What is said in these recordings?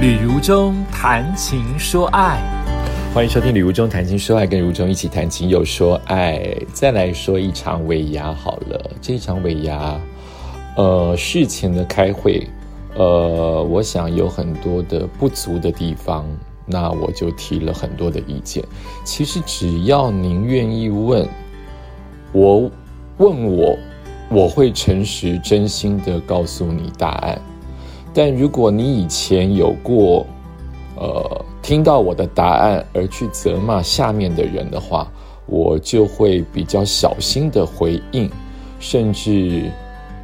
旅如中谈情说爱，欢迎收听《旅如中谈情说爱》，跟如中一起谈情又说爱。再来说一场尾牙好了，这场尾牙，呃，事前的开会，呃，我想有很多的不足的地方，那我就提了很多的意见。其实只要您愿意问，我问我，我会诚实真心的告诉你答案。但如果你以前有过，呃，听到我的答案而去责骂下面的人的话，我就会比较小心的回应，甚至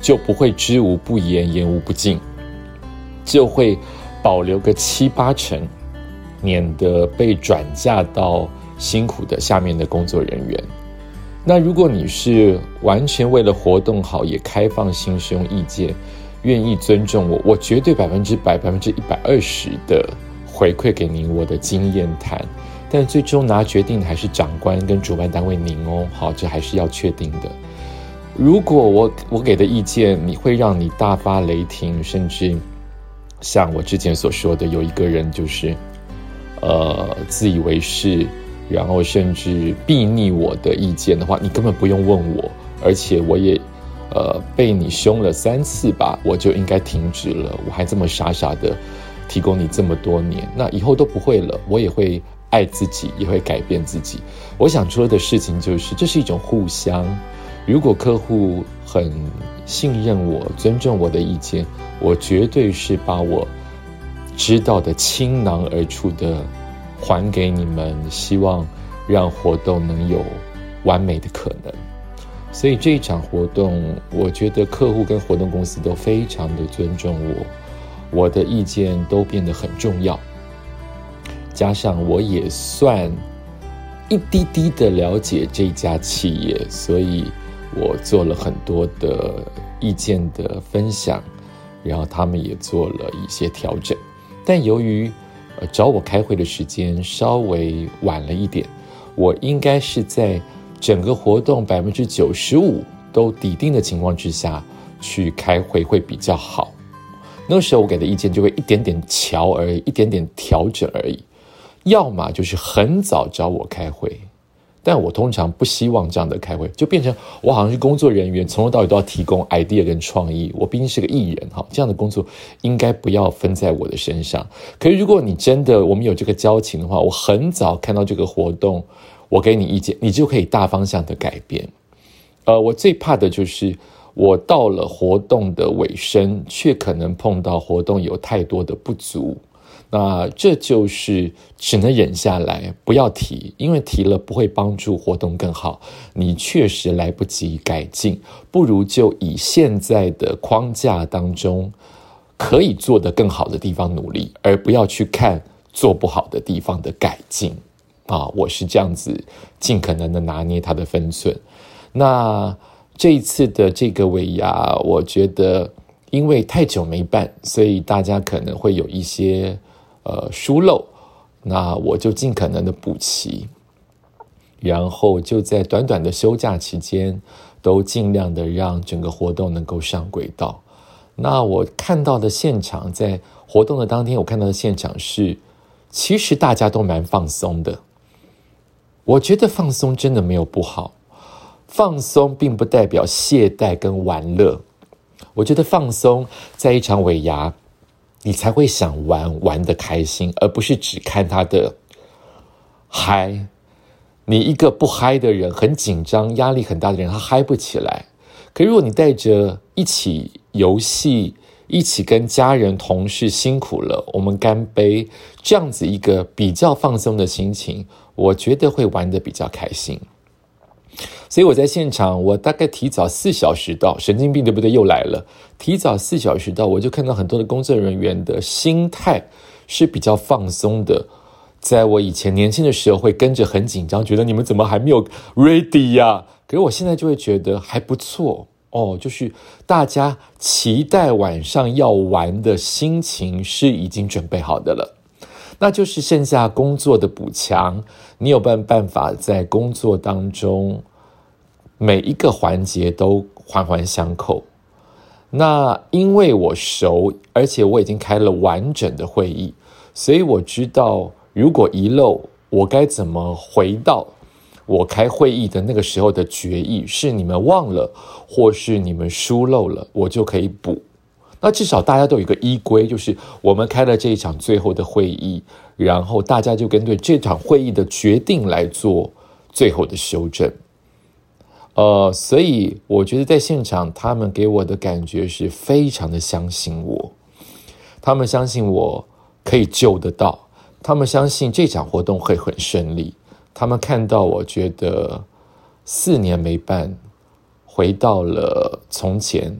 就不会知无不言，言无不尽，就会保留个七八成，免得被转嫁到辛苦的下面的工作人员。那如果你是完全为了活动好，也开放心胸意见。愿意尊重我，我绝对百分之百、百分之一百二十的回馈给您我的经验谈，但最终拿决定的还是长官跟主办单位您哦。好，这还是要确定的。如果我我给的意见你会让你大发雷霆，甚至像我之前所说的，有一个人就是呃自以为是，然后甚至避逆我的意见的话，你根本不用问我，而且我也。呃，被你凶了三次吧，我就应该停止了。我还这么傻傻的提供你这么多年，那以后都不会了。我也会爱自己，也会改变自己。我想说的事情就是，这是一种互相。如果客户很信任我、尊重我的意见，我绝对是把我知道的倾囊而出的还给你们，希望让活动能有完美的可能。所以这一场活动，我觉得客户跟活动公司都非常的尊重我，我的意见都变得很重要。加上我也算一滴滴的了解这家企业，所以我做了很多的意见的分享，然后他们也做了一些调整。但由于呃找我开会的时间稍微晚了一点，我应该是在。整个活动百分之九十五都抵定的情况之下去开会会比较好。那时候我给的意见就会一点点调而已，一点点调整而已。要么就是很早找我开会，但我通常不希望这样的开会，就变成我好像是工作人员，从头到尾都要提供 idea 跟创意。我毕竟是个艺人哈，这样的工作应该不要分在我的身上。可是如果你真的我们有这个交情的话，我很早看到这个活动。我给你意见，你就可以大方向的改变。呃，我最怕的就是我到了活动的尾声，却可能碰到活动有太多的不足，那这就是只能忍下来，不要提，因为提了不会帮助活动更好。你确实来不及改进，不如就以现在的框架当中可以做得更好的地方努力，而不要去看做不好的地方的改进。啊，我是这样子，尽可能的拿捏它的分寸。那这一次的这个尾牙，我觉得因为太久没办，所以大家可能会有一些呃疏漏。那我就尽可能的补齐，然后就在短短的休假期间，都尽量的让整个活动能够上轨道。那我看到的现场，在活动的当天，我看到的现场是，其实大家都蛮放松的。我觉得放松真的没有不好，放松并不代表懈怠跟玩乐。我觉得放松在一场尾牙，你才会想玩玩的开心，而不是只看他的嗨。你一个不嗨的人，很紧张、压力很大的人，他嗨不起来。可如果你带着一起游戏。一起跟家人、同事辛苦了，我们干杯，这样子一个比较放松的心情，我觉得会玩的比较开心。所以我在现场，我大概提早四小时到，神经病对不对？又来了，提早四小时到，我就看到很多的工作人员的心态是比较放松的。在我以前年轻的时候，会跟着很紧张，觉得你们怎么还没有 ready 呀？可是我现在就会觉得还不错。哦，就是大家期待晚上要玩的心情是已经准备好的了，那就是剩下工作的补强。你有办办法在工作当中每一个环节都环环相扣。那因为我熟，而且我已经开了完整的会议，所以我知道如果遗漏，我该怎么回到我开会议的那个时候的决议，是你们忘了，或是你们疏漏了，我就可以补。那至少大家都有一个依规，就是我们开了这一场最后的会议，然后大家就跟对这场会议的决定来做最后的修正。呃，所以我觉得在现场，他们给我的感觉是非常的相信我，他们相信我可以救得到，他们相信这场活动会很顺利，他们看到我觉得四年没办，回到了从前。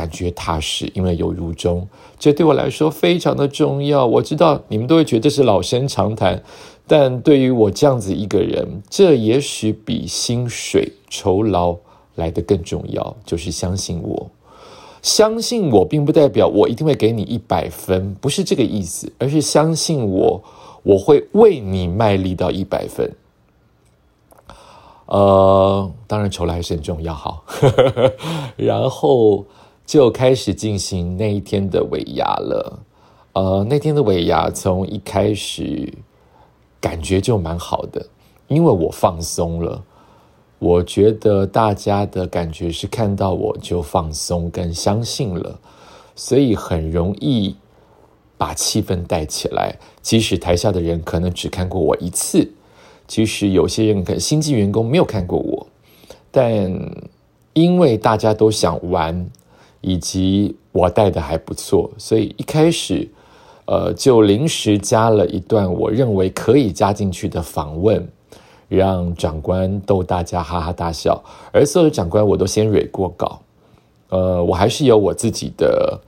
感觉踏实，因为有如中，这对我来说非常的重要。我知道你们都会觉得是老生常谈，但对于我这样子一个人，这也许比薪水酬劳来的更重要。就是相信我，相信我，并不代表我一定会给你一百分，不是这个意思，而是相信我，我会为你卖力到一百分。呃，当然酬劳还是很重要，好，然后。就开始进行那一天的尾牙了，呃，那天的尾牙从一开始感觉就蛮好的，因为我放松了，我觉得大家的感觉是看到我就放松跟相信了，所以很容易把气氛带起来。即使台下的人可能只看过我一次，其实有些人可能新进员工没有看过我，但因为大家都想玩。以及我带的还不错，所以一开始，呃，就临时加了一段我认为可以加进去的访问，让长官逗大家哈哈大笑。而所有的长官我都先蕊过稿，呃，我还是有我自己的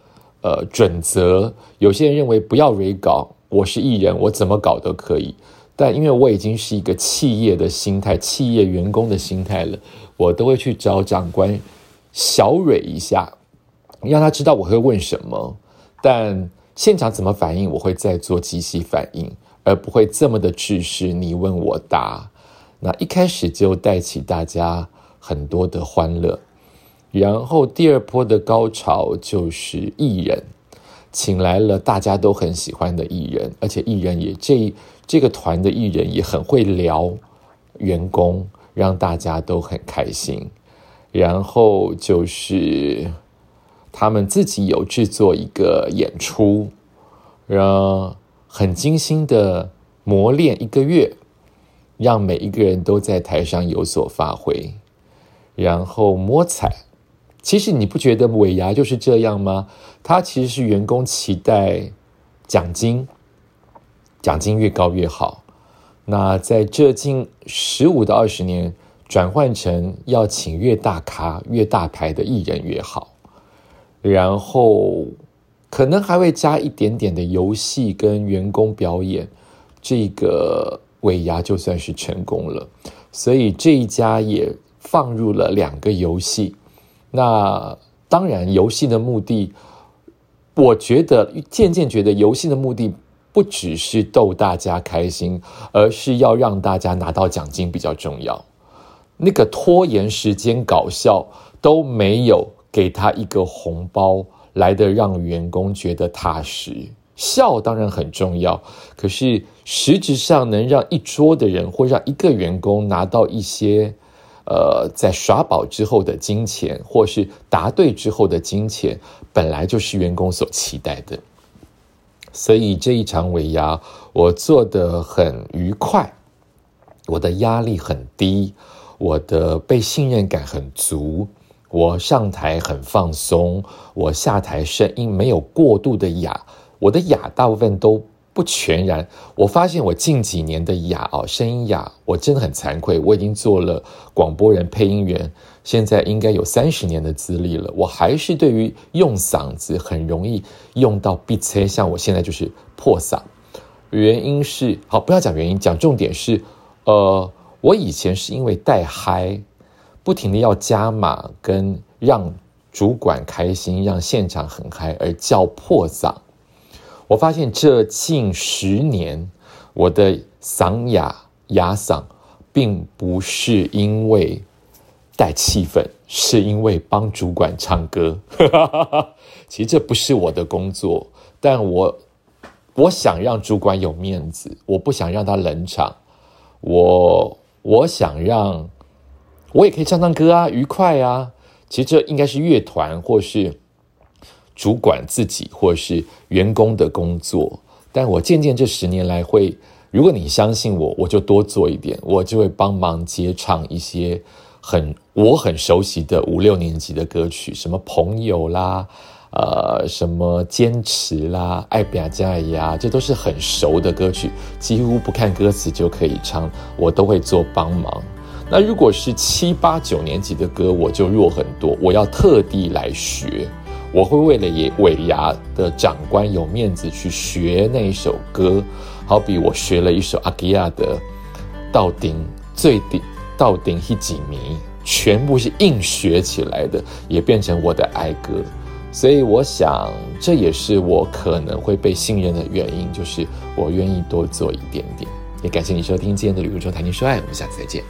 呃准则。有些人认为不要蕊稿，我是艺人，我怎么搞都可以。但因为我已经是一个企业的心态，企业员工的心态了，我都会去找长官小蕊一下。让他知道我会问什么，但现场怎么反应，我会再做即席反应，而不会这么的制式你问我答。那一开始就带起大家很多的欢乐，然后第二波的高潮就是艺人，请来了大家都很喜欢的艺人，而且艺人也这这个团的艺人也很会聊员工，让大家都很开心。然后就是。他们自己有制作一个演出，让很精心的磨练一个月，让每一个人都在台上有所发挥，然后摸彩。其实你不觉得尾牙就是这样吗？它其实是员工期待奖金，奖金越高越好。那在这近十五到二十年，转换成要请越大咖、越大牌的艺人越好。然后可能还会加一点点的游戏跟员工表演，这个尾牙就算是成功了。所以这一家也放入了两个游戏。那当然，游戏的目的，我觉得渐渐觉得游戏的目的不只是逗大家开心，而是要让大家拿到奖金比较重要。那个拖延时间搞笑都没有。给他一个红包，来的让员工觉得踏实。笑当然很重要，可是实质上能让一桌的人或让一个员工拿到一些，呃，在耍宝之后的金钱，或是答对之后的金钱，本来就是员工所期待的。所以这一场尾牙，我做的很愉快，我的压力很低，我的被信任感很足。我上台很放松，我下台声音没有过度的哑，我的哑大部分都不全然。我发现我近几年的哑哦，声音哑，我真的很惭愧。我已经做了广播人、配音员，现在应该有三十年的资历了，我还是对于用嗓子很容易用到闭塞，像我现在就是破嗓。原因是好，不要讲原因，讲重点是，呃，我以前是因为带嗨。不停的要加码，跟让主管开心，让现场很嗨，而叫破嗓。我发现这近十年，我的嗓哑哑嗓，并不是因为带气氛，是因为帮主管唱歌。其实这不是我的工作，但我我想让主管有面子，我不想让他冷场。我我想让，我也可以唱唱歌啊，愉快啊。其实这应该是乐团或是主管自己或是员工的工作。但我渐渐这十年来会，如果你相信我，我就多做一点，我就会帮忙接唱一些很我很熟悉的五六年级的歌曲，什么朋友啦。呃，什么坚持啦，爱比亚加呀，这都是很熟的歌曲，几乎不看歌词就可以唱，我都会做帮忙。那如果是七八九年级的歌，我就弱很多，我要特地来学，我会为了也尾牙的长官有面子去学那一首歌，好比我学了一首阿基亚的到顶最顶到顶一几米，全部是硬学起来的，也变成我的爱歌。所以我想，这也是我可能会被信任的原因，就是我愿意多做一点点。也感谢你收听今天的《旅途中谈情说爱》，我们下次再见。